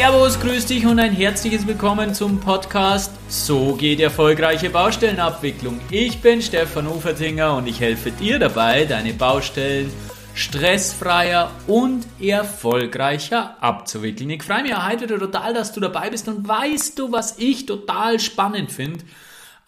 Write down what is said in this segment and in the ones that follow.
Servus, grüß dich und ein herzliches Willkommen zum Podcast So geht erfolgreiche Baustellenabwicklung. Ich bin Stefan Ufertinger und ich helfe dir dabei, deine Baustellen stressfreier und erfolgreicher abzuwickeln. Ich freue mich heute total, dass du dabei bist und weißt du, was ich total spannend finde?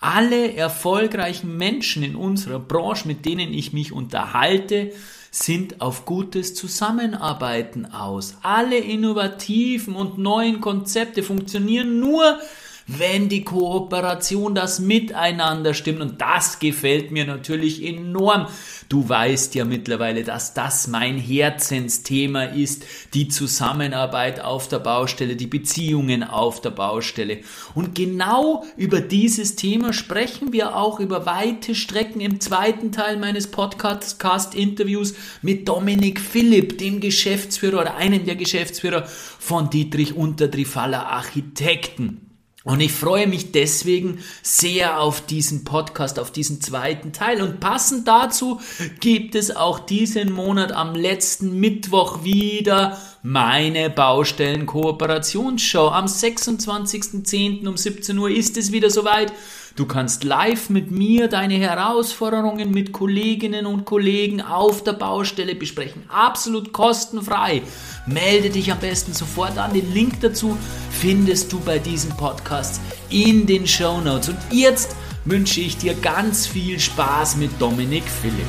Alle erfolgreichen Menschen in unserer Branche, mit denen ich mich unterhalte, sind auf gutes Zusammenarbeiten aus. Alle innovativen und neuen Konzepte funktionieren nur, wenn die Kooperation, das Miteinander stimmt. Und das gefällt mir natürlich enorm. Du weißt ja mittlerweile, dass das mein Herzensthema ist. Die Zusammenarbeit auf der Baustelle, die Beziehungen auf der Baustelle. Und genau über dieses Thema sprechen wir auch über weite Strecken im zweiten Teil meines Podcast-Interviews mit Dominik Philipp, dem Geschäftsführer oder einem der Geschäftsführer von Dietrich Untertrifaller Architekten. Und ich freue mich deswegen sehr auf diesen Podcast, auf diesen zweiten Teil. Und passend dazu gibt es auch diesen Monat am letzten Mittwoch wieder meine Baustellen-Kooperationsshow. Am 26.10. um 17 Uhr ist es wieder soweit. Du kannst live mit mir deine Herausforderungen mit Kolleginnen und Kollegen auf der Baustelle besprechen. Absolut kostenfrei. Melde dich am besten sofort an. Den Link dazu findest du bei diesem Podcast in den Show Notes. Und jetzt wünsche ich dir ganz viel Spaß mit Dominik Philipp.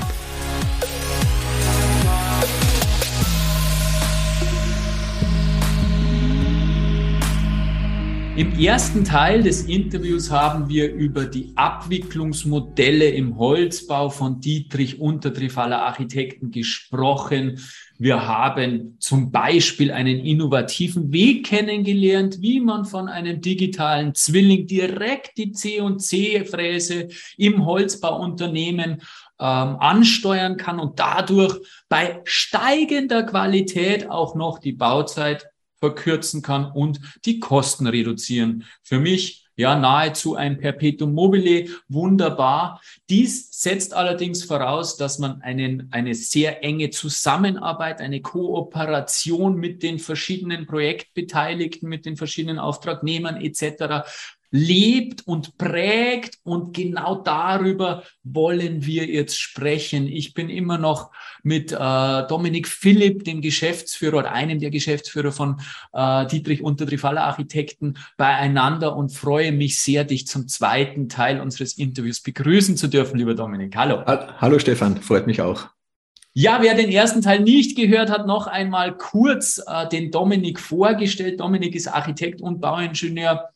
Im ersten Teil des Interviews haben wir über die Abwicklungsmodelle im Holzbau von Dietrich Untertrifaller Architekten gesprochen. Wir haben zum Beispiel einen innovativen Weg kennengelernt, wie man von einem digitalen Zwilling direkt die C&C-Fräse im Holzbauunternehmen ähm, ansteuern kann und dadurch bei steigender Qualität auch noch die Bauzeit verkürzen kann und die Kosten reduzieren. Für mich ja nahezu ein Perpetuum mobile, wunderbar. Dies setzt allerdings voraus, dass man einen, eine sehr enge Zusammenarbeit, eine Kooperation mit den verschiedenen Projektbeteiligten, mit den verschiedenen Auftragnehmern etc lebt und prägt. Und genau darüber wollen wir jetzt sprechen. Ich bin immer noch mit äh, Dominik Philipp, dem Geschäftsführer oder einem der Geschäftsführer von äh, Dietrich Untertrifaller Architekten, beieinander und freue mich sehr, dich zum zweiten Teil unseres Interviews begrüßen zu dürfen, lieber Dominik. Hallo. Hallo Stefan, freut mich auch. Ja, wer den ersten Teil nicht gehört hat, noch einmal kurz äh, den Dominik vorgestellt. Dominik ist Architekt und Bauingenieur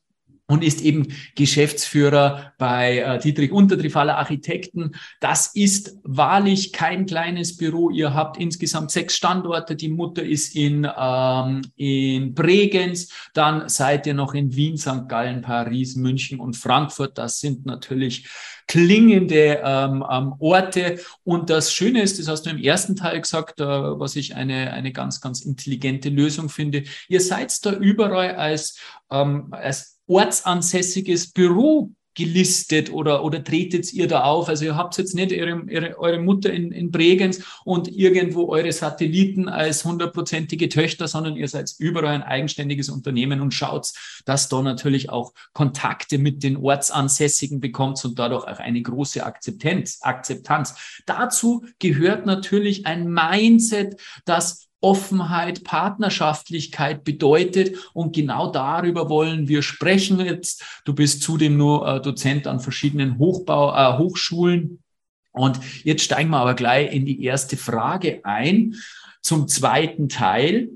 und ist eben Geschäftsführer bei äh, Dietrich Untertrifaller Architekten. Das ist wahrlich kein kleines Büro. Ihr habt insgesamt sechs Standorte. Die Mutter ist in, ähm, in Bregenz. Dann seid ihr noch in Wien, St. Gallen, Paris, München und Frankfurt. Das sind natürlich klingende ähm, ähm, Orte. Und das Schöne ist, das hast du im ersten Teil gesagt, äh, was ich eine, eine ganz, ganz intelligente Lösung finde. Ihr seid da überall als, ähm, als ortsansässiges Büro gelistet oder, oder tretet ihr da auf? Also ihr habt jetzt nicht ihre, ihre, eure Mutter in, in Bregenz und irgendwo eure Satelliten als hundertprozentige Töchter, sondern ihr seid überall ein eigenständiges Unternehmen und schaut, dass da natürlich auch Kontakte mit den Ortsansässigen bekommt und dadurch auch eine große Akzeptanz. Akzeptanz. Dazu gehört natürlich ein Mindset, das Offenheit, Partnerschaftlichkeit bedeutet. Und genau darüber wollen wir sprechen jetzt. Du bist zudem nur äh, Dozent an verschiedenen Hochbau, äh, Hochschulen. Und jetzt steigen wir aber gleich in die erste Frage ein zum zweiten Teil.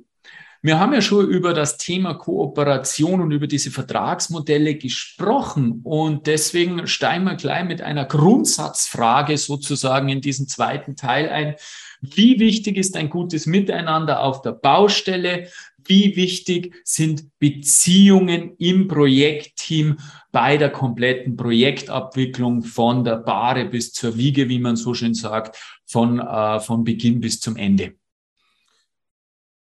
Wir haben ja schon über das Thema Kooperation und über diese Vertragsmodelle gesprochen und deswegen steigen wir gleich mit einer Grundsatzfrage sozusagen in diesen zweiten Teil ein. Wie wichtig ist ein gutes Miteinander auf der Baustelle? Wie wichtig sind Beziehungen im Projektteam bei der kompletten Projektabwicklung von der Bahre bis zur Wiege, wie man so schön sagt, von, äh, von Beginn bis zum Ende?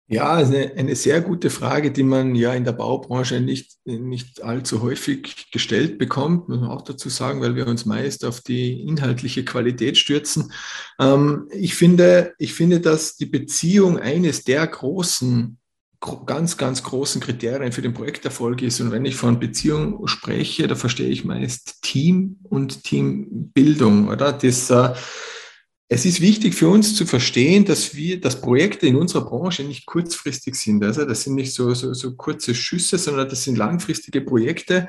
Ja, eine, eine sehr gute Frage, die man ja in der Baubranche nicht, nicht allzu häufig gestellt bekommt, muss man auch dazu sagen, weil wir uns meist auf die inhaltliche Qualität stürzen. Ähm, ich, finde, ich finde, dass die Beziehung eines der großen ganz, ganz großen Kriterien für den Projekterfolg ist. Und wenn ich von Beziehung spreche, da verstehe ich meist Team und Teambildung, oder? Das, äh, es ist wichtig für uns zu verstehen, dass wir, dass Projekte in unserer Branche nicht kurzfristig sind. Also das sind nicht so, so, so kurze Schüsse, sondern das sind langfristige Projekte.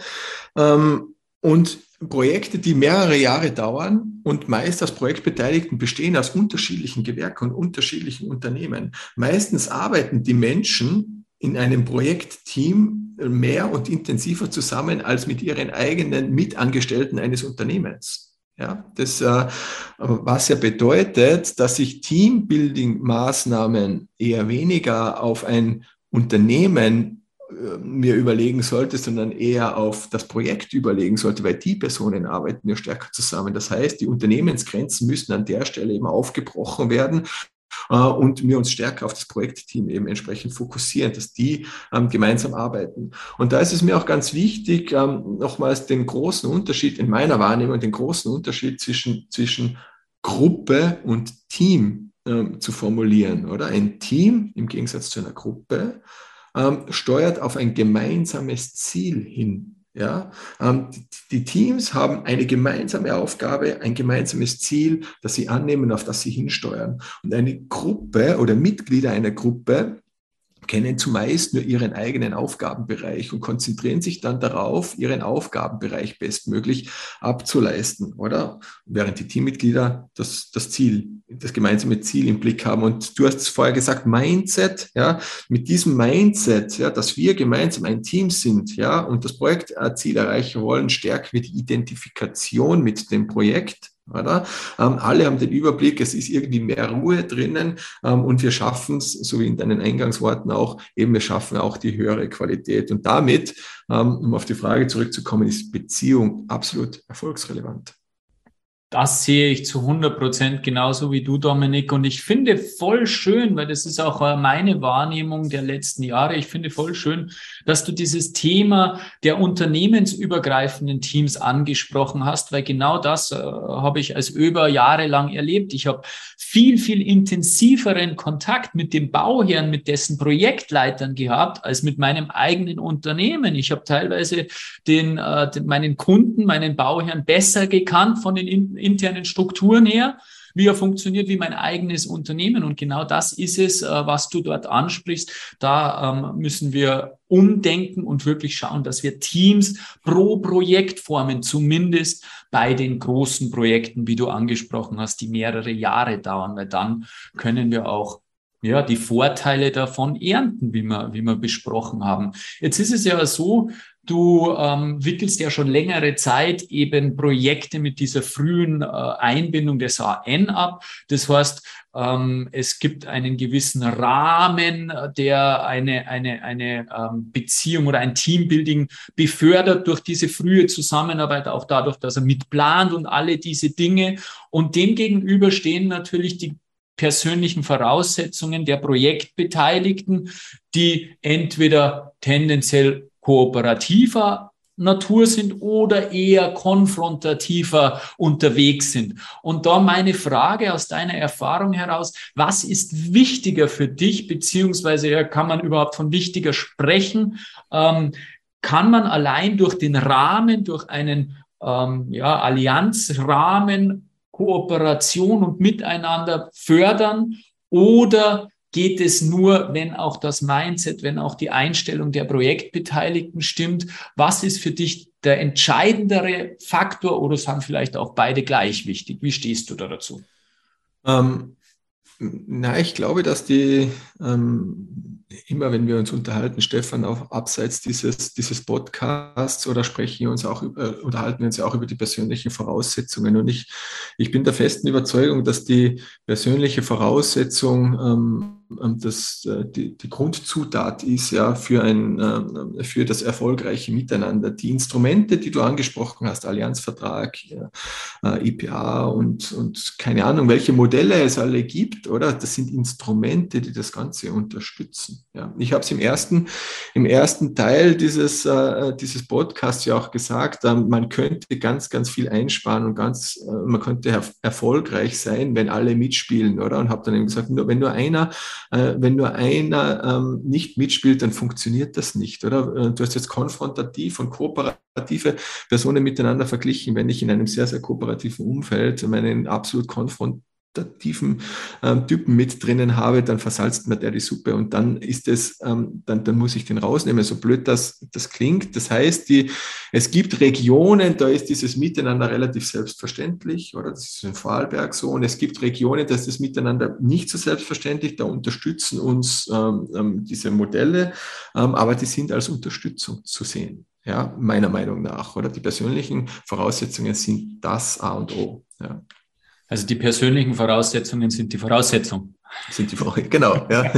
Ähm, und Projekte, die mehrere Jahre dauern und meist aus Projektbeteiligten bestehen aus unterschiedlichen Gewerken und unterschiedlichen Unternehmen. Meistens arbeiten die Menschen in einem Projektteam mehr und intensiver zusammen als mit ihren eigenen Mitangestellten eines Unternehmens. Ja, das, äh, was ja bedeutet, dass sich Teambuilding-Maßnahmen eher weniger auf ein Unternehmen äh, mir überlegen sollte, sondern eher auf das Projekt überlegen sollte, weil die Personen arbeiten ja stärker zusammen. Das heißt, die Unternehmensgrenzen müssen an der Stelle eben aufgebrochen werden und wir uns stärker auf das Projektteam eben entsprechend fokussieren, dass die ähm, gemeinsam arbeiten. Und da ist es mir auch ganz wichtig, ähm, nochmals den großen Unterschied in meiner Wahrnehmung, den großen Unterschied zwischen, zwischen Gruppe und Team ähm, zu formulieren, oder? Ein Team im Gegensatz zu einer Gruppe steuert auf ein gemeinsames Ziel hin. Ja, ähm, die, die, Teams haben eine gemeinsame Aufgabe, ein gemeinsames Ziel, das sie annehmen, auf das sie hinsteuern. Und eine Gruppe oder Mitglieder einer Gruppe kennen zumeist nur ihren eigenen Aufgabenbereich und konzentrieren sich dann darauf, ihren Aufgabenbereich bestmöglich abzuleisten, oder? Während die Teammitglieder das, das Ziel, das gemeinsame Ziel im Blick haben. Und du hast es vorher gesagt, Mindset, ja, mit diesem Mindset, ja, dass wir gemeinsam ein Team sind, ja, und das Projektziel erreichen wollen, stärken wir die Identifikation mit dem Projekt oder? Ähm, alle haben den Überblick, es ist irgendwie mehr Ruhe drinnen ähm, und wir schaffen es, so wie in deinen Eingangsworten auch, eben wir schaffen auch die höhere Qualität. Und damit, ähm, um auf die Frage zurückzukommen, ist Beziehung absolut erfolgsrelevant. Das sehe ich zu 100 Prozent genauso wie du, Dominik. Und ich finde voll schön, weil das ist auch äh, meine Wahrnehmung der letzten Jahre. Ich finde voll schön, dass du dieses Thema der unternehmensübergreifenden Teams angesprochen hast, weil genau das äh, habe ich als über Jahre lang erlebt. Ich habe viel, viel intensiveren Kontakt mit dem Bauherrn, mit dessen Projektleitern gehabt, als mit meinem eigenen Unternehmen. Ich habe teilweise den, äh, den, meinen Kunden, meinen Bauherrn besser gekannt von den internen Strukturen her, wie er funktioniert, wie mein eigenes Unternehmen. Und genau das ist es, äh, was du dort ansprichst. Da ähm, müssen wir umdenken und wirklich schauen, dass wir Teams pro Projekt formen, zumindest bei den großen Projekten, wie du angesprochen hast, die mehrere Jahre dauern, weil dann können wir auch ja, die Vorteile davon ernten, wie wir, wie wir besprochen haben. Jetzt ist es ja so, Du ähm, wickelst ja schon längere Zeit eben Projekte mit dieser frühen äh, Einbindung des AN ab. Das heißt, ähm, es gibt einen gewissen Rahmen, der eine, eine, eine ähm, Beziehung oder ein Teambuilding befördert durch diese frühe Zusammenarbeit, auch dadurch, dass er mitplant und alle diese Dinge. Und demgegenüber stehen natürlich die persönlichen Voraussetzungen der Projektbeteiligten, die entweder tendenziell kooperativer Natur sind oder eher konfrontativer unterwegs sind. Und da meine Frage aus deiner Erfahrung heraus, was ist wichtiger für dich, beziehungsweise kann man überhaupt von wichtiger sprechen? Ähm, kann man allein durch den Rahmen, durch einen ähm, ja, Allianzrahmen Kooperation und Miteinander fördern oder geht es nur, wenn auch das Mindset, wenn auch die Einstellung der Projektbeteiligten stimmt. Was ist für dich der entscheidendere Faktor oder sind vielleicht auch beide gleich wichtig? Wie stehst du da dazu? Ähm, na, ich glaube, dass die ähm, immer, wenn wir uns unterhalten, Stefan, auch abseits dieses, dieses Podcasts oder sprechen wir uns auch über, unterhalten wir uns ja auch über die persönlichen Voraussetzungen. Und ich, ich bin der festen Überzeugung, dass die persönliche Voraussetzung ähm das, äh, die, die Grundzutat ist ja für, ein, äh, für das erfolgreiche Miteinander. Die Instrumente, die du angesprochen hast, Allianzvertrag, ja, äh, IPA und, und keine Ahnung, welche Modelle es alle gibt, oder? Das sind Instrumente, die das Ganze unterstützen. Ja, ich habe es im ersten, im ersten Teil dieses, äh, dieses Podcasts ja auch gesagt, äh, man könnte ganz, ganz viel einsparen und ganz, man könnte er erfolgreich sein, wenn alle mitspielen, oder? Und habe dann eben gesagt, nur, wenn nur einer, wenn nur einer ähm, nicht mitspielt, dann funktioniert das nicht, oder? Äh, du hast jetzt konfrontativ und kooperative Personen miteinander verglichen. Wenn ich in einem sehr, sehr kooperativen Umfeld meinen absolut konfrontativen tiefen ähm, Typen mit drinnen habe, dann versalzt mir der die Suppe und dann ist es, ähm, dann, dann muss ich den rausnehmen, so blöd das, das klingt. Das heißt, die, es gibt Regionen, da ist dieses Miteinander relativ selbstverständlich, oder? Das ist in Vorarlberg so. Und es gibt Regionen, da ist das Miteinander nicht so selbstverständlich, da unterstützen uns ähm, ähm diese Modelle, ähm, aber die sind als Unterstützung zu sehen. Ja, meiner Meinung nach, oder? Die persönlichen Voraussetzungen sind das A und O. Ja. Also die persönlichen Voraussetzungen sind die Voraussetzung. Sind die Voraussetzungen, genau, ja.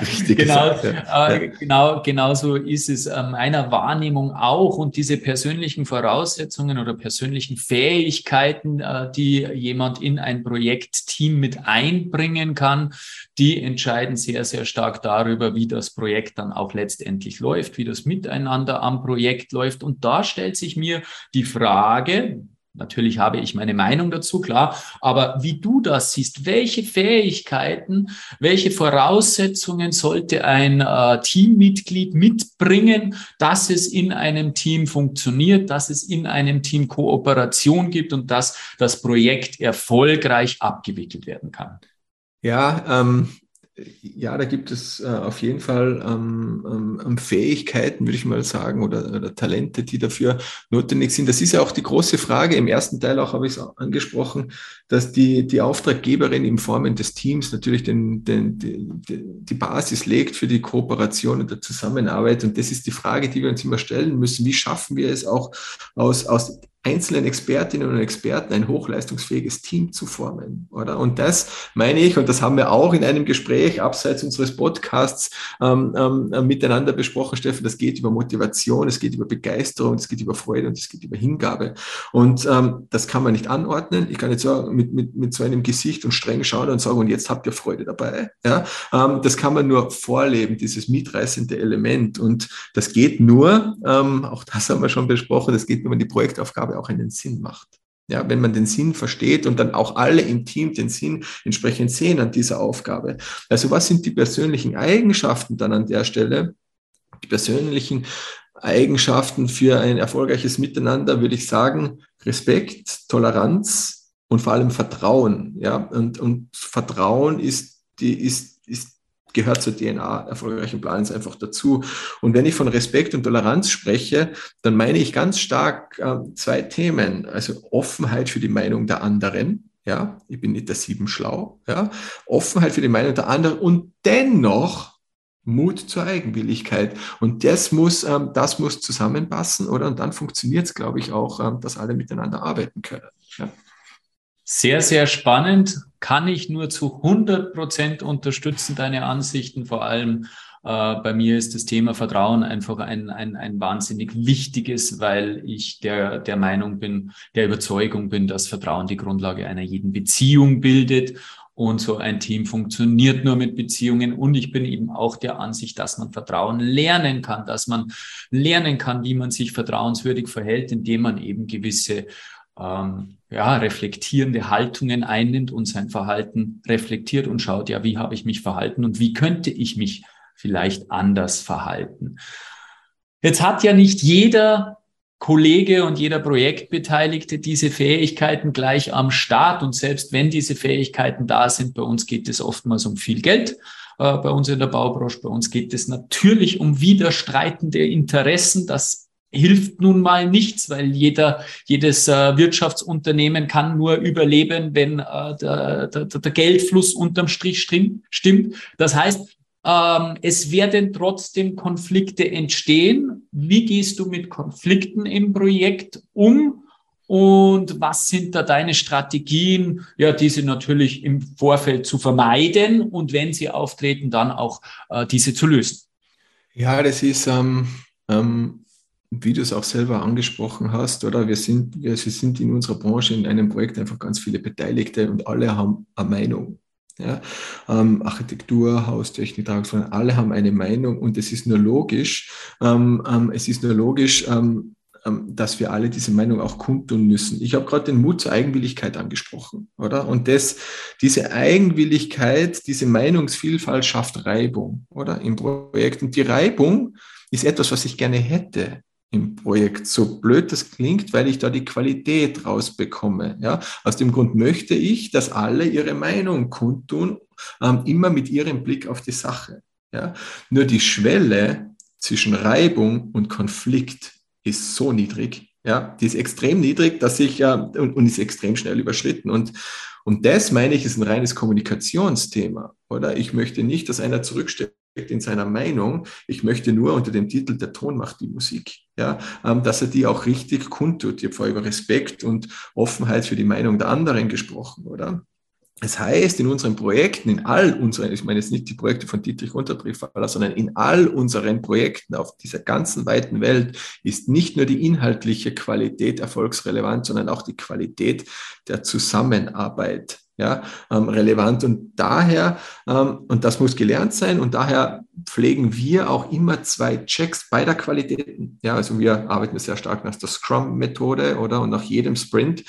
Richtig genau, ja. Äh, genau, genau so ist es äh, meiner Wahrnehmung auch. Und diese persönlichen Voraussetzungen oder persönlichen Fähigkeiten, äh, die jemand in ein Projektteam mit einbringen kann, die entscheiden sehr, sehr stark darüber, wie das Projekt dann auch letztendlich läuft, wie das Miteinander am Projekt läuft. Und da stellt sich mir die Frage, Natürlich habe ich meine Meinung dazu, klar. Aber wie du das siehst, welche Fähigkeiten, welche Voraussetzungen sollte ein äh, Teammitglied mitbringen, dass es in einem Team funktioniert, dass es in einem Team Kooperation gibt und dass das Projekt erfolgreich abgewickelt werden kann? Ja, ähm, ja, da gibt es äh, auf jeden Fall ähm, ähm, ähm, Fähigkeiten, würde ich mal sagen, oder, oder, Talente, die dafür notwendig sind. Das ist ja auch die große Frage. Im ersten Teil auch habe ich es angesprochen, dass die, die Auftraggeberin im Formen des Teams natürlich den, den, die, die Basis legt für die Kooperation und der Zusammenarbeit. Und das ist die Frage, die wir uns immer stellen müssen. Wie schaffen wir es auch aus, aus einzelnen Expertinnen und Experten ein hochleistungsfähiges Team zu formen, oder? Und das meine ich, und das haben wir auch in einem Gespräch abseits unseres Podcasts ähm, ähm, miteinander besprochen, Steffen, das geht über Motivation, es geht über Begeisterung, es geht über Freude und es geht über Hingabe. Und ähm, das kann man nicht anordnen. Ich kann jetzt sagen, mit, mit, mit so einem Gesicht und streng schauen und sagen, und jetzt habt ihr Freude dabei. Ja? Ähm, das kann man nur vorleben, dieses mitreißende Element. Und das geht nur, ähm, auch das haben wir schon besprochen, das geht nur, wenn die Projektaufgabe Aufgabe auch einen Sinn macht. Ja, wenn man den Sinn versteht und dann auch alle im Team den Sinn entsprechend sehen an dieser Aufgabe. Also was sind die persönlichen Eigenschaften dann an der Stelle? Die persönlichen Eigenschaften für ein erfolgreiches Miteinander würde ich sagen, Respekt, Toleranz und vor allem Vertrauen. Ja, und, und Vertrauen ist die, ist, gehört zur DNA erfolgreichen Plans einfach dazu. Und wenn ich von Respekt und Toleranz spreche, dann meine ich ganz stark äh, zwei Themen. Also Offenheit für die Meinung der anderen. Ja, ich bin nicht der sieben schlau. Ja, Offenheit für die Meinung der anderen und dennoch Mut zur Eigenwilligkeit. Und das muss, ähm, das muss zusammenpassen, oder? Und dann funktioniert es, glaube ich, auch, ähm, dass alle miteinander arbeiten können. Ja. Sehr, sehr spannend. Kann ich nur zu 100 Prozent unterstützen, deine Ansichten. Vor allem äh, bei mir ist das Thema Vertrauen einfach ein, ein, ein wahnsinnig wichtiges, weil ich der, der Meinung bin, der Überzeugung bin, dass Vertrauen die Grundlage einer jeden Beziehung bildet. Und so ein Team funktioniert nur mit Beziehungen. Und ich bin eben auch der Ansicht, dass man Vertrauen lernen kann, dass man lernen kann, wie man sich vertrauenswürdig verhält, indem man eben gewisse ähm, ja, reflektierende Haltungen einnimmt und sein Verhalten reflektiert und schaut, ja, wie habe ich mich verhalten und wie könnte ich mich vielleicht anders verhalten. Jetzt hat ja nicht jeder Kollege und jeder Projektbeteiligte diese Fähigkeiten gleich am Start. Und selbst wenn diese Fähigkeiten da sind, bei uns geht es oftmals um viel Geld. Äh, bei uns in der Baubranche, bei uns geht es natürlich um widerstreitende Interessen. Das hilft nun mal nichts, weil jeder, jedes äh, Wirtschaftsunternehmen kann nur überleben, wenn äh, der, der, der Geldfluss unterm Strich stimmt. Das heißt, ähm, es werden trotzdem Konflikte entstehen. Wie gehst du mit Konflikten im Projekt um? Und was sind da deine Strategien, ja, diese natürlich im Vorfeld zu vermeiden und wenn sie auftreten, dann auch äh, diese zu lösen? Ja, das ist ähm, ähm, wie du es auch selber angesprochen hast, oder wir sind, wir, wir sind in unserer Branche in einem Projekt einfach ganz viele Beteiligte und alle haben eine Meinung. Ja, ähm, Architektur, Haustechnik, Tragungsformen, alle haben eine Meinung und es ist nur logisch, ähm, ähm, es ist nur logisch, ähm, ähm, dass wir alle diese Meinung auch kundtun müssen. Ich habe gerade den Mut zur Eigenwilligkeit angesprochen, oder? Und das, diese Eigenwilligkeit, diese Meinungsvielfalt schafft Reibung, oder? Im Projekt. Und die Reibung ist etwas, was ich gerne hätte im Projekt. So blöd das klingt, weil ich da die Qualität rausbekomme. Ja? Aus dem Grund möchte ich, dass alle ihre Meinung kundtun, ähm, immer mit ihrem Blick auf die Sache. Ja? Nur die Schwelle zwischen Reibung und Konflikt ist so niedrig. Ja, die ist extrem niedrig, dass ich ja und, und ist extrem schnell überschritten. Und, und das meine ich, ist ein reines Kommunikationsthema. Oder ich möchte nicht, dass einer zurücksteckt in seiner Meinung. Ich möchte nur unter dem Titel Der Ton macht die Musik. Ja, ähm, dass er die auch richtig kundtut. Ich habe vorher über Respekt und Offenheit für die Meinung der anderen gesprochen, oder? Das heißt, in unseren Projekten, in all unseren, ich meine jetzt nicht die Projekte von Dietrich Unterbriefaller, sondern in all unseren Projekten auf dieser ganzen weiten Welt ist nicht nur die inhaltliche Qualität erfolgsrelevant, sondern auch die Qualität der Zusammenarbeit ja, ähm, relevant. Und daher, ähm, und das muss gelernt sein, und daher pflegen wir auch immer zwei Checks beider Qualitäten. Ja, also wir arbeiten sehr stark nach der Scrum-Methode oder? Und nach jedem Sprint.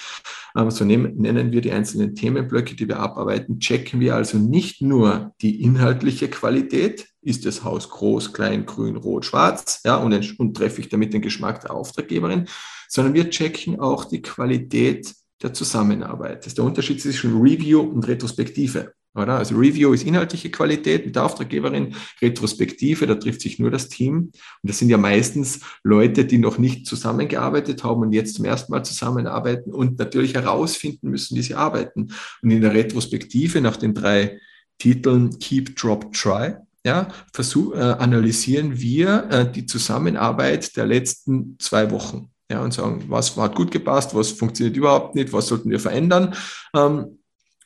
Ähm, so nennen wir die einzelnen Themenblöcke, die wir abarbeiten, checken wir also nicht nur die inhaltliche Qualität, ist das Haus groß, klein, grün, rot, schwarz, ja, und, und treffe ich damit den Geschmack der Auftraggeberin, sondern wir checken auch die Qualität der Zusammenarbeit. Das ist der Unterschied zwischen Review und Retrospektive. Oder? Also Review ist inhaltliche Qualität mit der Auftraggeberin, Retrospektive, da trifft sich nur das Team. Und das sind ja meistens Leute, die noch nicht zusammengearbeitet haben und jetzt zum ersten Mal zusammenarbeiten und natürlich herausfinden müssen, wie sie arbeiten. Und in der Retrospektive nach den drei Titeln Keep, Drop, Try, ja, versuch, äh, analysieren wir äh, die Zusammenarbeit der letzten zwei Wochen. Ja, und sagen, was hat gut gepasst, was funktioniert überhaupt nicht, was sollten wir verändern. Ähm,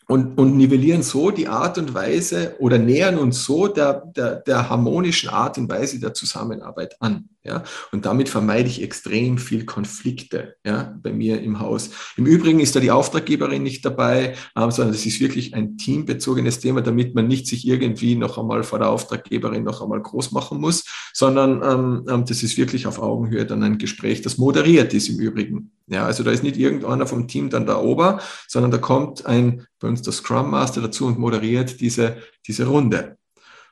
und, und nivellieren so die Art und Weise oder nähern uns so der, der, der harmonischen Art und Weise der Zusammenarbeit an. Ja? Und damit vermeide ich extrem viel Konflikte ja, bei mir im Haus. Im Übrigen ist da die Auftraggeberin nicht dabei, ähm, sondern es ist wirklich ein teambezogenes Thema, damit man nicht sich irgendwie noch einmal vor der Auftraggeberin noch einmal groß machen muss, sondern ähm, ähm das ist wirklich auf Augenhöhe dann ein Gespräch, das moderiert ist im Übrigen. Ja, also da ist nicht irgendeiner vom Team dann da ober, sondern da kommt ein, bei uns der Scrum Master dazu und moderiert diese, diese Runde.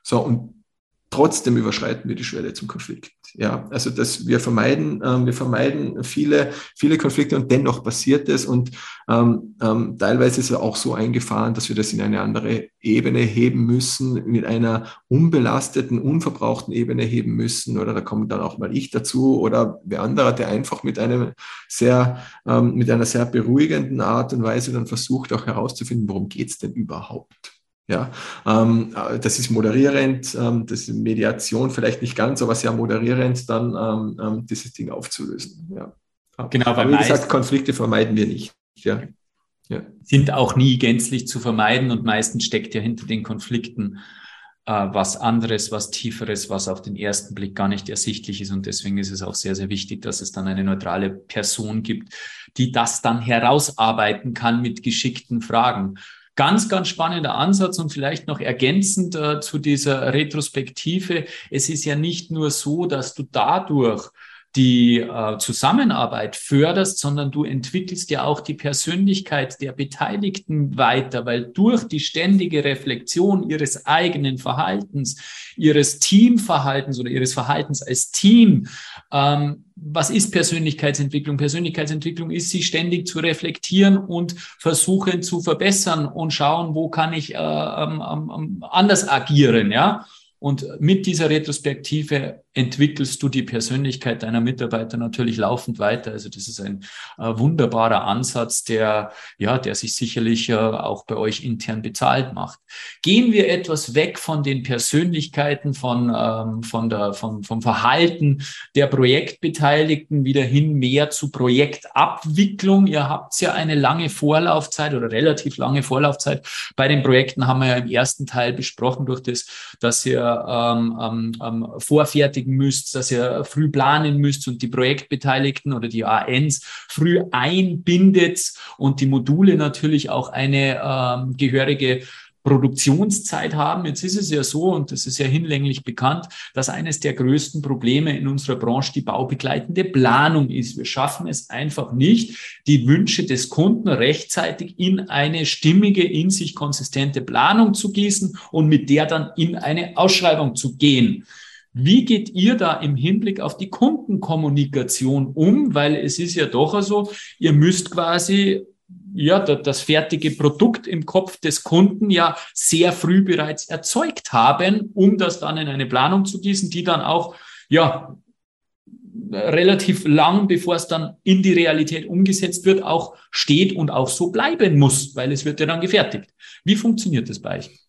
So, und trotzdem überschreiten wir die Schwelle zum Konflikt. Ja, also dass wir vermeiden, ähm, wir vermeiden viele, viele Konflikte und dennoch passiert es und ähm, ähm, teilweise ist es auch so eingefahren, dass wir das in eine andere Ebene heben müssen, mit einer unbelasteten, unverbrauchten Ebene heben müssen oder da kommt dann auch mal ich dazu oder wer andere, der einfach mit einem sehr, ähm, mit einer sehr beruhigenden Art und Weise dann versucht auch herauszufinden, worum geht's denn überhaupt? Ja, ähm, äh, das ist moderierend, ähm, das ist Mediation vielleicht nicht ganz, aber sehr moderierend, dann ähm, ähm dieses Ding aufzulösen. Ja. Genau, weil wie gesagt, Konflikte vermeiden wir nicht. Ja. Ja. Sind auch nie gänzlich zu vermeiden und meistens steckt ja hinter den Konflikten äh, was anderes, was tieferes, was auf den ersten Blick gar nicht ersichtlich ist. Und deswegen ist es auch sehr, sehr wichtig, dass es dann eine neutrale Person gibt, die das dann herausarbeiten kann mit geschickten Fragen. Ganz, ganz spannender Ansatz und vielleicht noch ergänzend äh, zu dieser Retrospektive. Es ist ja nicht nur so, dass du dadurch die äh, Zusammenarbeit förderst, sondern du entwickelst ja auch die Persönlichkeit der Beteiligten weiter, weil durch die ständige Reflexion ihres eigenen Verhaltens, ihres Teamverhaltens oder ihres Verhaltens als Team, ähm, was ist Persönlichkeitsentwicklung? Persönlichkeitsentwicklung ist, sich ständig zu reflektieren und versuchen zu verbessern und schauen, wo kann ich äh, ähm, ähm, anders agieren, ja. Und mit dieser Retrospektive entwickelst du die Persönlichkeit deiner Mitarbeiter natürlich laufend weiter. Also das ist ein äh, wunderbarer Ansatz, der, ja, der sich sicherlich äh, auch bei euch intern bezahlt macht. Gehen wir etwas weg von den Persönlichkeiten, von, ähm, von der, vom, vom Verhalten der Projektbeteiligten wieder hin mehr zu Projektabwicklung. Ihr habt ja eine lange Vorlaufzeit oder relativ lange Vorlaufzeit. Bei den Projekten haben wir ja im ersten Teil besprochen durch das, dass ihr ähm, ähm, ähm vorfertigen müsst, dass ihr früh planen müsst und die Projektbeteiligten oder die ANs früh einbindet und die Module natürlich auch eine ähm, gehörige Produktionszeit haben. Jetzt ist es ja so, und das ist ja hinlänglich bekannt, dass eines der größten Probleme in unserer Branche die baubegleitende Planung ist. Wir schaffen es einfach nicht, die Wünsche des Kunden rechtzeitig in eine stimmige, in sich konsistente Planung zu gießen und mit der dann in eine Ausschreibung zu gehen. Wie geht ihr da im Hinblick auf die Kundenkommunikation um? Weil es ist ja doch so, ihr müsst quasi ja, das fertige Produkt im Kopf des Kunden ja sehr früh bereits erzeugt haben, um das dann in eine Planung zu gießen, die dann auch, ja, relativ lang, bevor es dann in die Realität umgesetzt wird, auch steht und auch so bleiben muss, weil es wird ja dann gefertigt. Wie funktioniert das bei euch?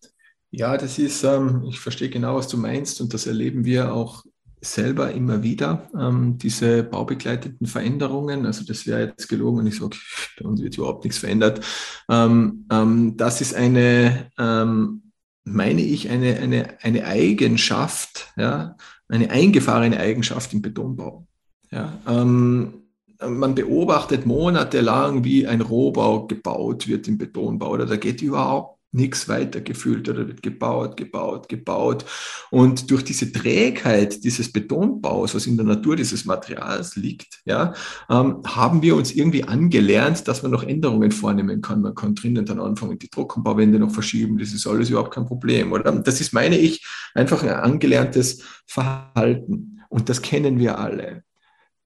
Ja, das ist, ähm, ich verstehe genau, was du meinst und das erleben wir auch selber immer wieder, ähm, diese baubegleiteten Veränderungen. Also das wäre jetzt gelogen, wenn ich sage, bei uns wird überhaupt nichts verändert. Ähm, ähm, das ist eine, ähm, meine ich, eine, eine, eine Eigenschaft, ja, eine eingefahrene Eigenschaft im Betonbau. Ja, ähm, man beobachtet monatelang, wie ein Rohbau gebaut wird im Betonbau. Oder da geht überhaupt nichts weitergefüllt oder wird gebaut, gebaut, gebaut. Und durch diese Trägheit dieses Betonbaus, was in der Natur dieses Materials liegt, ja, ähm, haben wir uns irgendwie angelernt, dass man noch Änderungen vornehmen kann. Man kann drinnen dann anfangen, die Trockenbauwände noch verschieben. Das ist alles überhaupt kein Problem. Oder? Das ist, meine ich, einfach ein angelerntes Verhalten. Und das kennen wir alle.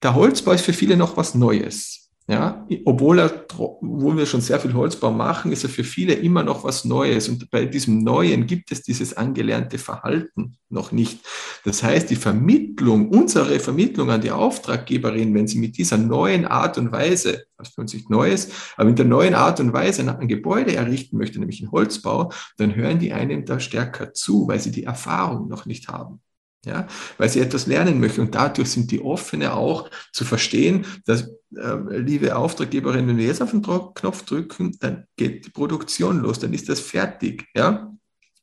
Der Holzbau ist für viele noch was Neues. Ja, obwohl, er, obwohl wir schon sehr viel Holzbau machen, ist er für viele immer noch was Neues. Und bei diesem Neuen gibt es dieses angelernte Verhalten noch nicht. Das heißt, die Vermittlung, unsere Vermittlung an die Auftraggeberin, wenn sie mit dieser neuen Art und Weise, was für uns nicht Neues, aber mit der neuen Art und Weise ein Gebäude errichten möchte, nämlich ein Holzbau, dann hören die einem da stärker zu, weil sie die Erfahrung noch nicht haben ja, weil sie etwas lernen möchten. Und dadurch sind die offene auch zu verstehen, dass, äh, liebe Auftraggeberin, wenn wir jetzt auf den Knopf drücken, dann geht die Produktion los, dann ist das fertig. Ja,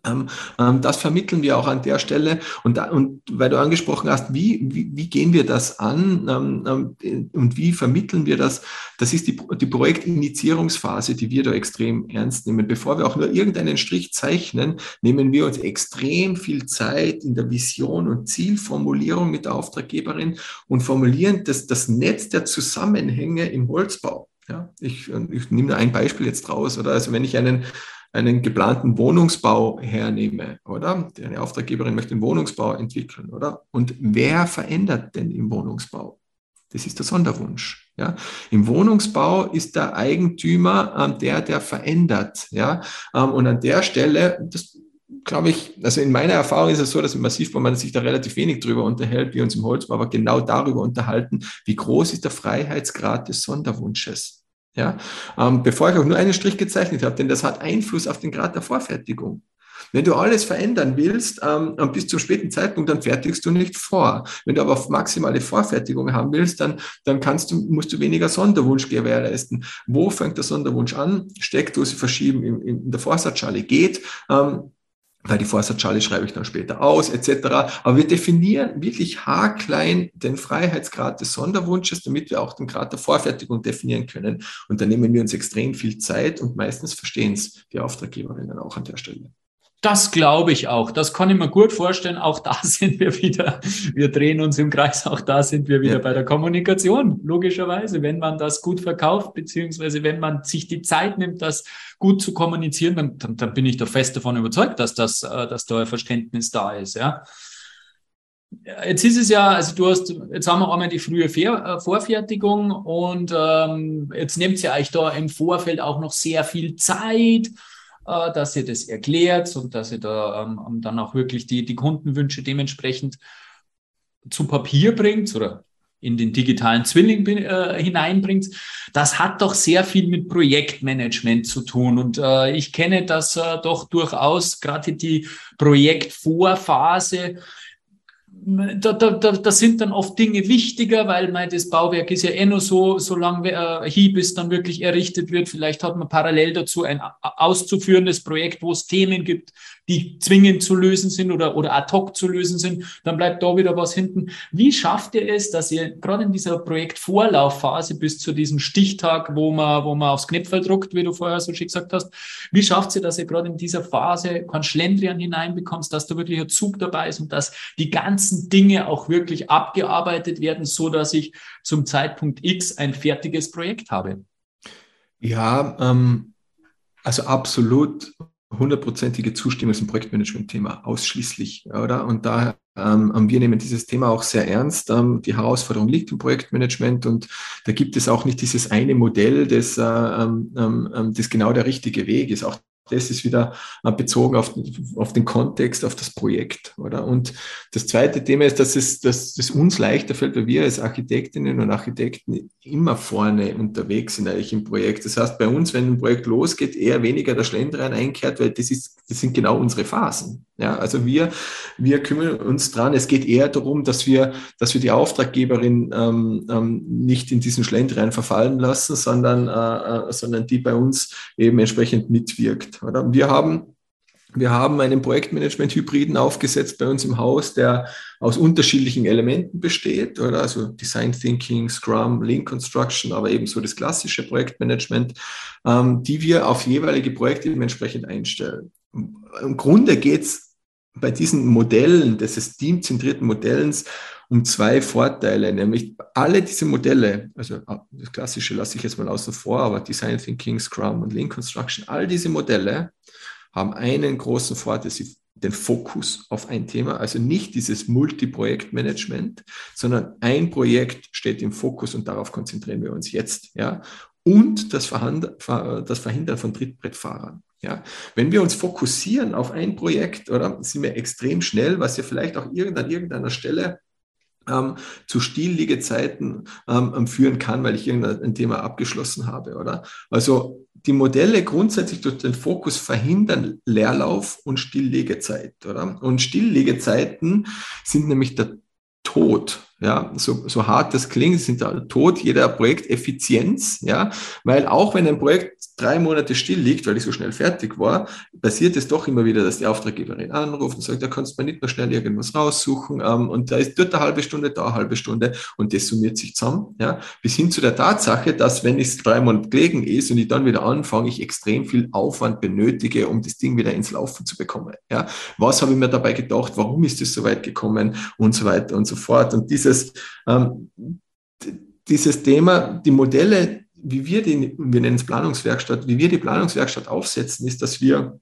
das vermitteln wir auch an der Stelle. Und, da, und weil du angesprochen hast, wie, wie, wie gehen wir das an ähm, ähm, und wie vermitteln wir das? Das ist die, die Projektinitiierungsphase, die wir da extrem ernst nehmen. Bevor wir auch nur irgendeinen Strich zeichnen, nehmen wir uns extrem viel Zeit in der Vision und Zielformulierung mit der Auftraggeberin und formulieren das, das Netz der Zusammenhänge im Holzbau. Ja, ich, ich nehme ein Beispiel jetzt raus. Oder also wenn ich einen einen geplanten Wohnungsbau hernehme, oder? Eine Auftraggeberin möchte einen Wohnungsbau entwickeln, oder? Und wer verändert denn im Wohnungsbau? Das ist der Sonderwunsch. Ja? Im Wohnungsbau ist der Eigentümer ähm, der, der verändert. Ja? Ähm, und an der Stelle, das glaube ich, also in meiner Erfahrung ist es so, dass im Massivbau man sich da relativ wenig drüber unterhält, wie uns im Holzbau, aber genau darüber unterhalten, wie groß ist der Freiheitsgrad des Sonderwunsches. Ja? Ähm, bevor ich auch nur einen Strich gezeichnet habe, denn das hat Einfluss auf den Grad der Vorfertigung. Wenn du alles verändern willst, ähm, bis zum späten Zeitpunkt, dann fertigst du nicht vor. Wenn du aber maximale Vorfertigung haben willst, dann, dann kannst du, musst du weniger Sonderwunsch gewährleisten. Wo fängt der Sonderwunsch an? Steckdose verschieben in, in der Vorsatzschale geht. Ähm, weil die Vorsatzschale schreibe ich dann später aus, etc. Aber wir definieren wirklich haarklein den Freiheitsgrad des Sonderwunsches, damit wir auch den Grad der Vorfertigung definieren können. Und da nehmen wir uns extrem viel Zeit und meistens verstehen es die Auftraggeberinnen auch an der Stelle. Das glaube ich auch. Das kann ich mir gut vorstellen. Auch da sind wir wieder, wir drehen uns im Kreis, auch da sind wir wieder ja. bei der Kommunikation. Logischerweise, wenn man das gut verkauft, beziehungsweise wenn man sich die Zeit nimmt, das gut zu kommunizieren, dann, dann, dann bin ich da fest davon überzeugt, dass das, äh, dass da ein Verständnis da ist, ja. Jetzt ist es ja, also du hast, jetzt haben wir einmal die frühe äh, Vorfertigung und ähm, jetzt nehmt ihr euch da im Vorfeld auch noch sehr viel Zeit äh, dass ihr das erklärt und dass ihr da ähm, ähm, dann auch wirklich die, die Kundenwünsche dementsprechend zu Papier bringt oder in den digitalen Zwilling äh, hineinbringt, das hat doch sehr viel mit Projektmanagement zu tun. Und äh, ich kenne das äh, doch durchaus, gerade die Projektvorphase da, da, da, da sind dann oft Dinge wichtiger, weil mein, das Bauwerk ist ja eh nur so, solange äh, Hieb es dann wirklich errichtet wird. Vielleicht hat man parallel dazu ein auszuführendes Projekt, wo es Themen gibt, die zwingend zu lösen sind oder, oder ad hoc zu lösen sind, dann bleibt da wieder was hinten. Wie schafft ihr es, dass ihr gerade in dieser Projektvorlaufphase bis zu diesem Stichtag, wo man, wo man aufs Knöpfel druckt, wie du vorher so schön gesagt hast, wie schafft ihr, dass ihr gerade in dieser Phase kein Schlendrian hineinbekommst, dass da wirklich ein Zug dabei ist und dass die ganzen Dinge auch wirklich abgearbeitet werden, so dass ich zum Zeitpunkt X ein fertiges Projekt habe? Ja, ähm, also absolut hundertprozentige Zustimmung zum Projektmanagement-Thema ausschließlich, oder? Und daher ähm, ähm, wir nehmen dieses Thema auch sehr ernst. Ähm, die Herausforderung liegt im Projektmanagement und da gibt es auch nicht dieses eine Modell, das, äh, ähm, ähm das genau der richtige Weg ist. Auch das ist wieder äh, bezogen auf, auf den Kontext, auf das Projekt, oder? Und das zweite Thema ist, dass es, dass es uns leichter fällt, weil wir als Architektinnen und Architekten immer vorne unterwegs sind eigentlich im Projekt. Das heißt, bei uns, wenn ein Projekt losgeht, eher weniger der Schlendrian einkehrt, weil das ist, das sind genau unsere Phasen. Ja, also wir, wir kümmern uns dran. Es geht eher darum, dass wir, dass wir die Auftraggeberin ähm, ähm, nicht in diesen Schlendrian verfallen lassen, sondern, äh, äh sondern die bei uns eben entsprechend mitwirkt. Oder? Wir haben wir haben einen Projektmanagement-Hybriden aufgesetzt bei uns im Haus, der aus unterschiedlichen Elementen besteht, oder? Also Design Thinking, Scrum, Lean Construction, aber ebenso das klassische Projektmanagement, ähm, die wir auf jeweilige Projekte entsprechend einstellen. Im Grunde geht es bei diesen Modellen, des teamzentrierten Modellens, um zwei Vorteile, nämlich alle diese Modelle, also ah, das Klassische lasse ich jetzt mal außen vor, aber Design Thinking, Scrum und Lean Construction, all diese Modelle haben einen großen Vorteil, sie den Fokus auf ein Thema, also nicht dieses Multi-Projekt-Management, sondern ein Projekt steht im Fokus und darauf konzentrieren wir uns jetzt, ja. Und das, das Verhindern von Trittbrettfahrern. Ja, wenn wir uns fokussieren auf ein Projekt, oder sind wir extrem schnell, was ja vielleicht auch irgend irgendeiner Stelle ähm, zu Stillliegezeiten ähm, führen kann, weil ich irgendein Thema abgeschlossen habe, oder? Also die Modelle grundsätzlich durch den Fokus verhindern Leerlauf und Stilllegezeit, oder? Und Stilllegezeiten sind nämlich der Tod ja, so, so hart das klingt, sind da tot jeder Projekteffizienz, ja, weil auch wenn ein Projekt drei Monate still liegt, weil ich so schnell fertig war, passiert es doch immer wieder, dass die Auftraggeberin anruft und sagt, da kannst du mir nicht mehr schnell irgendwas raussuchen, ähm, und da ist dort eine halbe Stunde, da eine halbe Stunde, und das summiert sich zusammen, ja, bis hin zu der Tatsache, dass wenn es drei Monate gelegen ist und ich dann wieder anfange, ich extrem viel Aufwand benötige, um das Ding wieder ins Laufen zu bekommen, ja. Was habe ich mir dabei gedacht? Warum ist es so weit gekommen? Und so weiter und so fort. Und diese dieses, ähm, dieses Thema, die Modelle, wie wir die, wir nennen es Planungswerkstatt, wie wir die Planungswerkstatt aufsetzen, ist, dass wir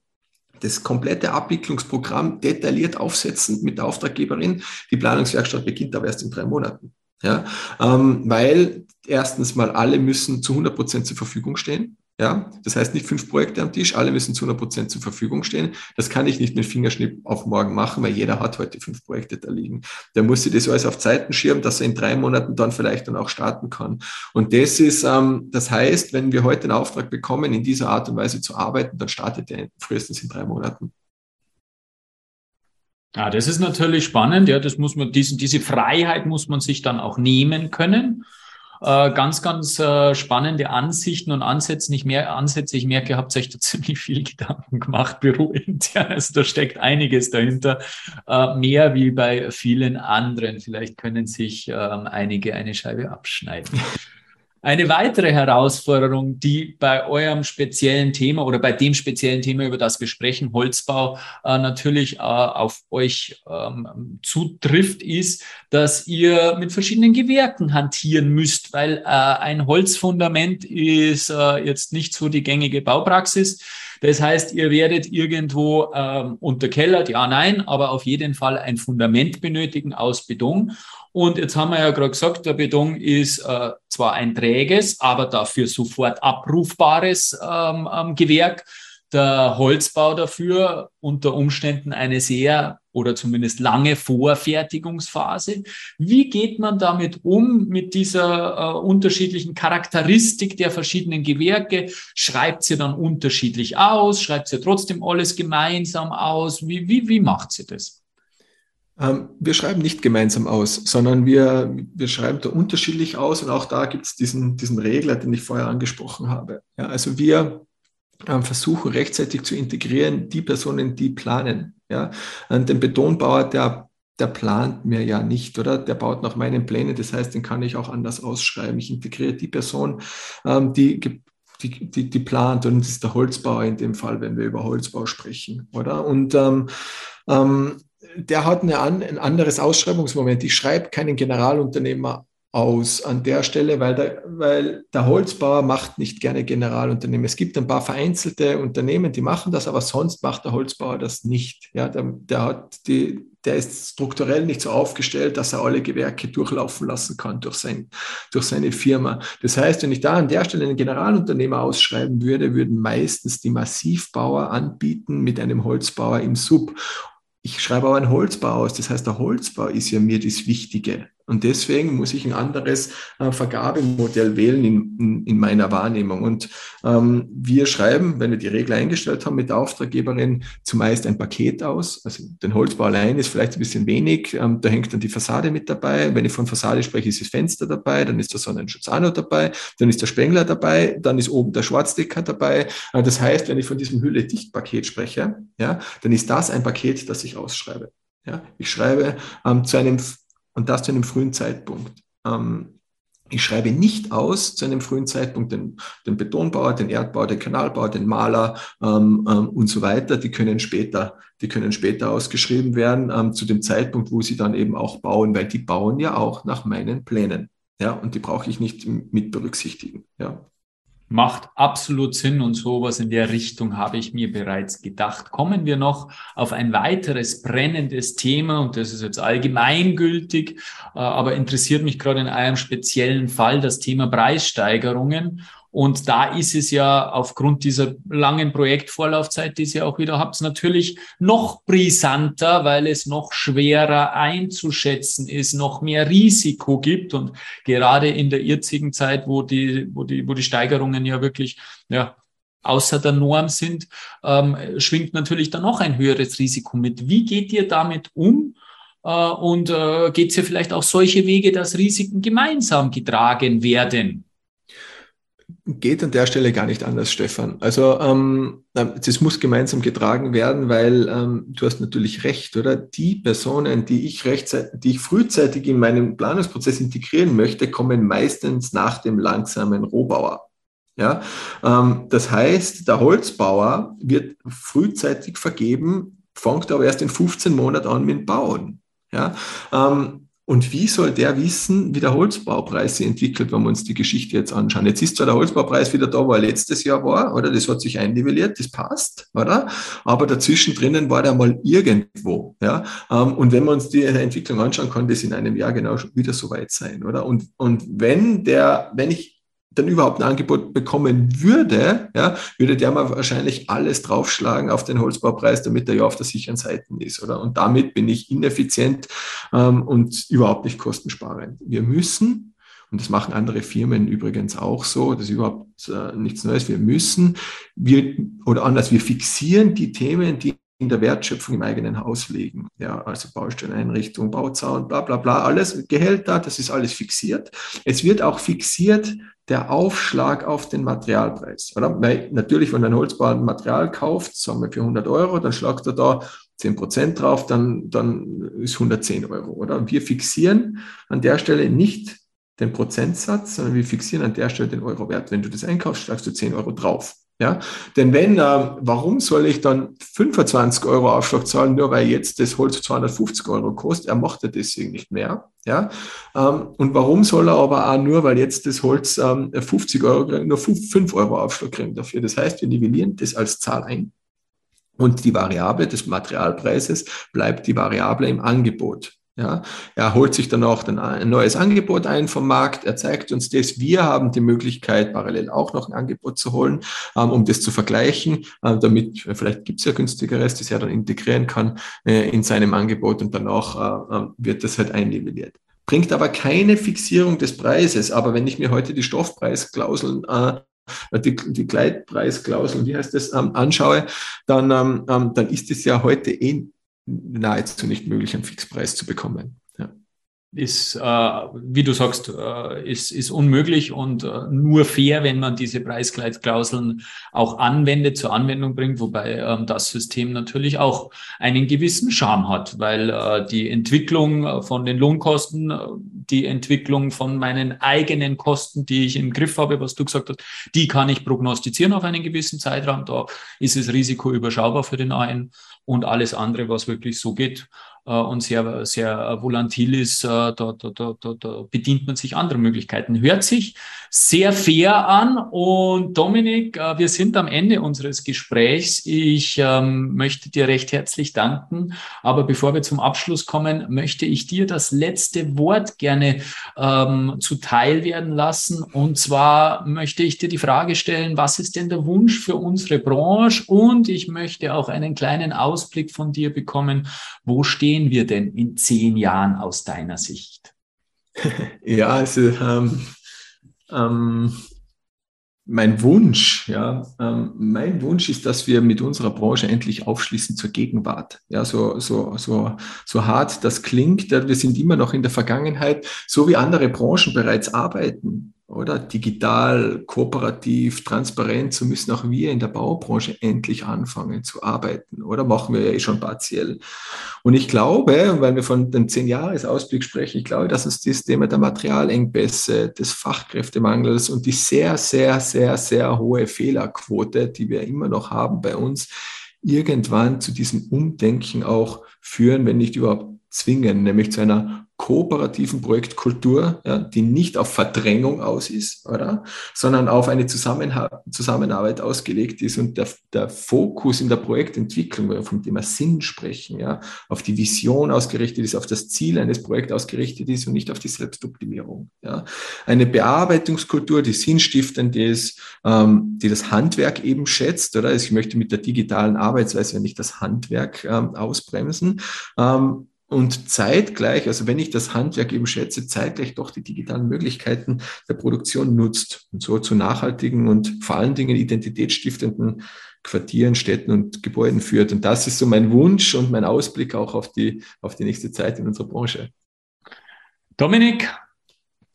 das komplette Abwicklungsprogramm detailliert aufsetzen mit der Auftraggeberin. Die Planungswerkstatt beginnt aber erst in drei Monaten. Ja, ähm, weil erstens mal alle müssen zu 100 Prozent zur Verfügung stehen. Ja, das heißt nicht fünf Projekte am Tisch, alle müssen zu 100 Prozent zur Verfügung stehen. Das kann ich nicht mit Fingerschnipp auf morgen machen, weil jeder hat heute fünf Projekte da liegen. Der muss sich das alles auf Zeiten schirmen, dass er in drei Monaten dann vielleicht dann auch starten kann. Und das ist, ähm, das heißt, wenn wir heute einen Auftrag bekommen, in dieser Art und Weise zu arbeiten, dann startet er frühestens in drei Monaten. Ja, das ist natürlich spannend. Ja, das muss man, diese, diese Freiheit muss man sich dann auch nehmen können. Äh, ganz, ganz äh, spannende Ansichten und Ansätze. Ich, mehr, Ansätze. ich merke, ihr habt euch da ziemlich viel Gedanken gemacht. Ja, also da steckt einiges dahinter, äh, mehr wie bei vielen anderen. Vielleicht können sich ähm, einige eine Scheibe abschneiden. Eine weitere Herausforderung, die bei eurem speziellen Thema oder bei dem speziellen Thema, über das wir sprechen, Holzbau, äh, natürlich äh, auf euch ähm, zutrifft, ist, dass ihr mit verschiedenen Gewerken hantieren müsst, weil äh, ein Holzfundament ist äh, jetzt nicht so die gängige Baupraxis. Das heißt, ihr werdet irgendwo ähm, unterkellert, ja, nein, aber auf jeden Fall ein Fundament benötigen aus Beton. Und jetzt haben wir ja gerade gesagt, der Beton ist äh, zwar ein träges, aber dafür sofort abrufbares ähm, ähm, Gewerk. Der Holzbau dafür unter Umständen eine sehr oder zumindest lange Vorfertigungsphase. Wie geht man damit um, mit dieser äh, unterschiedlichen Charakteristik der verschiedenen Gewerke? Schreibt sie dann unterschiedlich aus? Schreibt sie trotzdem alles gemeinsam aus? Wie, wie, wie macht sie das? Ähm, wir schreiben nicht gemeinsam aus, sondern wir, wir schreiben da unterschiedlich aus und auch da gibt es diesen, diesen Regler, den ich vorher angesprochen habe. Ja, also wir, versuchen rechtzeitig zu integrieren, die Personen, die planen. Ja, den Betonbauer, der, der plant mir ja nicht, oder? Der baut nach meinen Plänen. Das heißt, den kann ich auch anders ausschreiben. Ich integriere die Person, ähm, die, die, die, die plant und das ist der Holzbauer in dem Fall, wenn wir über Holzbau sprechen, oder? Und ähm, ähm, der hat eine, ein anderes Ausschreibungsmoment. Ich schreibe keinen Generalunternehmer aus an der Stelle, weil der, weil der Holzbauer macht nicht gerne Generalunternehmen. Es gibt ein paar vereinzelte Unternehmen, die machen das, aber sonst macht der Holzbauer das nicht. Ja, der, der, hat die, der ist strukturell nicht so aufgestellt, dass er alle Gewerke durchlaufen lassen kann durch, sein, durch seine Firma. Das heißt, wenn ich da an der Stelle einen Generalunternehmer ausschreiben würde, würden meistens die Massivbauer anbieten mit einem Holzbauer im Sub. Ich schreibe aber einen Holzbau aus. Das heißt, der Holzbau ist ja mir das Wichtige. Und deswegen muss ich ein anderes äh, Vergabemodell wählen in, in, in, meiner Wahrnehmung. Und ähm, wir schreiben, wenn wir die Regel eingestellt haben mit der Auftraggeberin, zumeist ein Paket aus. Also den Holzbau allein ist vielleicht ein bisschen wenig. Ähm, da hängt dann die Fassade mit dabei. Wenn ich von Fassade spreche, ist das Fenster dabei, dann ist der Sonnenschutz auch noch dabei, dann ist der Spengler dabei, dann ist oben der Schwarzdecker dabei. Äh, das heißt, wenn ich von diesem Hülle-Dicht-Paket spreche, ja, dann ist das ein Paket, das ich ausschreibe. Ja, ich schreibe ähm, zu einem und das zu einem frühen Zeitpunkt. Ähm, ich schreibe nicht aus zu einem frühen Zeitpunkt den, den Betonbauer, den Erdbauer, den Kanalbauer, den Maler ähm, ähm, und so weiter. Die können später, die können später ausgeschrieben werden ähm, zu dem Zeitpunkt, wo sie dann eben auch bauen, weil die bauen ja auch nach meinen Plänen. Ja, und die brauche ich nicht mit berücksichtigen. Ja macht absolut Sinn und sowas in der Richtung habe ich mir bereits gedacht. Kommen wir noch auf ein weiteres brennendes Thema und das ist jetzt allgemeingültig, äh, aber interessiert mich gerade in einem speziellen Fall das Thema Preissteigerungen. Und da ist es ja aufgrund dieser langen Projektvorlaufzeit, die Sie auch wieder habt, natürlich noch brisanter, weil es noch schwerer einzuschätzen ist, noch mehr Risiko gibt. Und gerade in der jetzigen Zeit, wo die, wo die, wo die Steigerungen ja wirklich, ja, außer der Norm sind, ähm, schwingt natürlich dann noch ein höheres Risiko mit. Wie geht ihr damit um? Äh, und äh, geht es ja vielleicht auch solche Wege, dass Risiken gemeinsam getragen werden? Geht an der Stelle gar nicht anders, Stefan. Also ähm, das muss gemeinsam getragen werden, weil ähm, du hast natürlich recht, oder? Die Personen, die ich rechtzeitig, die ich frühzeitig in meinen Planungsprozess integrieren möchte, kommen meistens nach dem langsamen Rohbauer. Ja, ähm, das heißt, der Holzbauer wird frühzeitig vergeben, fängt aber erst in 15 Monaten an mit Bauen. Ja, ähm, und wie soll der wissen, wie der Holzbaupreis sich entwickelt, wenn wir uns die Geschichte jetzt anschauen? Jetzt ist zwar der Holzbaupreis wieder da, wo er letztes Jahr war, oder? Das hat sich einnivelliert, das passt, oder? Aber dazwischen drinnen war der mal irgendwo, ja? Ähm, und wenn wir uns die Entwicklung anschauen, kann das in einem Jahr genau wieder so weit sein, oder? Und, und wenn der, wenn ich dann überhaupt ein Angebot bekommen würde, ja, würde der mal wahrscheinlich alles draufschlagen auf den Holzbaupreis, damit er ja auf der sicheren Seite ist, oder? Und damit bin ich ineffizient ähm, und überhaupt nicht kostensparend. Wir müssen, und das machen andere Firmen übrigens auch so, das ist überhaupt äh, nichts Neues, wir müssen, wir, oder anders, wir fixieren die Themen, die in der Wertschöpfung im eigenen Haus liegen. Ja, also Baustelleneinrichtung, Bauzaun, bla bla bla, alles Gehälter, das ist alles fixiert. Es wird auch fixiert der Aufschlag auf den Materialpreis. Oder? Weil natürlich, wenn ein Holzbauer ein Material kauft, sagen wir für 100 Euro, dann schlagt er da 10 Prozent drauf, dann, dann ist 110 Euro. Oder? Wir fixieren an der Stelle nicht den Prozentsatz, sondern wir fixieren an der Stelle den Euro-Wert. Wenn du das einkaufst, schlagst du 10 Euro drauf. Ja, denn wenn, äh, warum soll ich dann 25 Euro Aufschlag zahlen, nur weil jetzt das Holz 250 Euro kostet? Er macht ja deswegen nicht mehr. Ja, ähm, und warum soll er aber auch nur, weil jetzt das Holz ähm, 50 Euro kriegt, nur 5, 5 Euro Aufschlag kriegen dafür? Das heißt, wir nivellieren das als Zahl ein. Und die Variable des Materialpreises bleibt die Variable im Angebot. Ja, er holt sich dann auch ein neues Angebot ein vom Markt. Er zeigt uns das. Wir haben die Möglichkeit, parallel auch noch ein Angebot zu holen, ähm, um das zu vergleichen, äh, damit äh, vielleicht gibt es ja günstigeres, das er dann integrieren kann äh, in seinem Angebot und danach wird das halt einnivelliert. Bringt aber keine Fixierung des Preises. Aber wenn ich mir heute die Stoffpreisklauseln die, die Gleitpreisklauseln, wie heißt das, ähm, anschaue, dann, ähm, dann ist es ja heute eh nahezu nicht möglich, einen Fixpreis zu bekommen. Ja. ist, äh, wie du sagst, äh, ist, ist unmöglich und äh, nur fair, wenn man diese Preisgleitklauseln auch anwendet, zur Anwendung bringt, wobei ähm, das System natürlich auch einen gewissen Charme hat, weil äh, die Entwicklung äh, von den Lohnkosten, äh, die Entwicklung von meinen eigenen Kosten, die ich im Griff habe, was du gesagt hast, die kann ich prognostizieren auf einen gewissen Zeitraum. Da ist das Risiko überschaubar für den einen und alles andere, was wirklich so geht, und sehr, sehr volatil ist, äh, da, da, da, da, bedient man sich anderer Möglichkeiten. Hört sich sehr fair an. Und Dominik, äh, wir sind am Ende unseres Gesprächs. Ich ähm, möchte dir recht herzlich danken. Aber bevor wir zum Abschluss kommen, möchte ich dir das letzte Wort gerne ähm, zuteil werden lassen. Und zwar möchte ich dir die Frage stellen, was ist denn der Wunsch für unsere Branche? Und ich möchte auch einen kleinen Ausblick von dir bekommen. Wo stehen wir denn in zehn Jahren aus deiner Sicht? Ja, also ähm, ähm, mein Wunsch, ja, ähm, mein Wunsch ist, dass wir mit unserer Branche endlich aufschließen zur Gegenwart. Ja, so, so, so, so hart das klingt, wir sind immer noch in der Vergangenheit, so wie andere Branchen bereits arbeiten oder? Digital, kooperativ, transparent, so müssen auch wir in der Baubranche endlich anfangen zu arbeiten, oder? Machen wir ja eh schon partiell. Und ich glaube, weil wir von dem Zehn-Jahres-Ausblick sprechen, ich glaube, dass uns das Thema der Materialengpässe, des Fachkräftemangels und die sehr, sehr, sehr, sehr hohe Fehlerquote, die wir immer noch haben bei uns, irgendwann zu diesem Umdenken auch führen, wenn nicht überhaupt zwingen, nämlich zu einer kooperativen Projektkultur, ja, die nicht auf Verdrängung aus ist, oder? sondern auf eine Zusammenha Zusammenarbeit ausgelegt ist und der, der Fokus in der Projektentwicklung, wenn wir vom Thema Sinn sprechen, ja, auf die Vision ausgerichtet ist, auf das Ziel eines Projekts ausgerichtet ist und nicht auf die Selbstoptimierung. Ja. Eine Bearbeitungskultur, die sinnstiftend ist, ähm, die das Handwerk eben schätzt, oder? Also ich möchte mit der digitalen Arbeitsweise nicht das Handwerk ähm, ausbremsen. Ähm, und zeitgleich, also wenn ich das Handwerk eben schätze, zeitgleich doch die digitalen Möglichkeiten der Produktion nutzt und so zu nachhaltigen und vor allen Dingen identitätsstiftenden Quartieren, Städten und Gebäuden führt. Und das ist so mein Wunsch und mein Ausblick auch auf die, auf die nächste Zeit in unserer Branche. Dominik,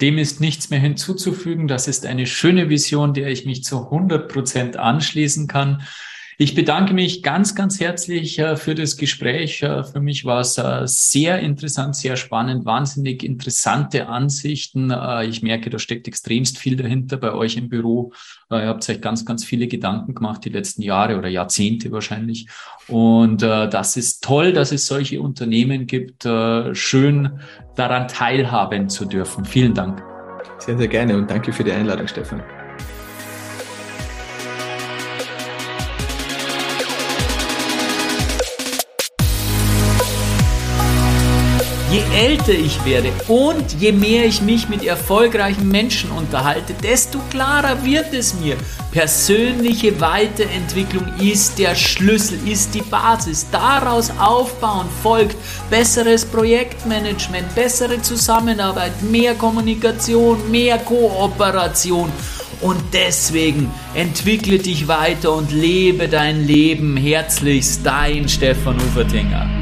dem ist nichts mehr hinzuzufügen. Das ist eine schöne Vision, der ich mich zu 100 Prozent anschließen kann. Ich bedanke mich ganz, ganz herzlich äh, für das Gespräch. Äh, für mich war es äh, sehr interessant, sehr spannend, wahnsinnig interessante Ansichten. Ich merke, da steckt extremst viel dahinter bei euch im Büro. Ihr habt euch ganz, ganz viele Gedanken gemacht die letzten Jahre oder Jahrzehnte wahrscheinlich. Und das ist toll, dass es solche Unternehmen gibt. Schön daran teilhaben zu dürfen. Vielen Dank. Sehr, sehr gerne und danke für die Einladung, Stefan. Älter ich werde und je mehr ich mich mit erfolgreichen Menschen unterhalte, desto klarer wird es mir. Persönliche Weiterentwicklung ist der Schlüssel, ist die Basis. Daraus aufbauen folgt besseres Projektmanagement, bessere Zusammenarbeit, mehr Kommunikation, mehr Kooperation. Und deswegen entwickle dich weiter und lebe dein Leben. Herzlichst dein Stefan Ufertinger.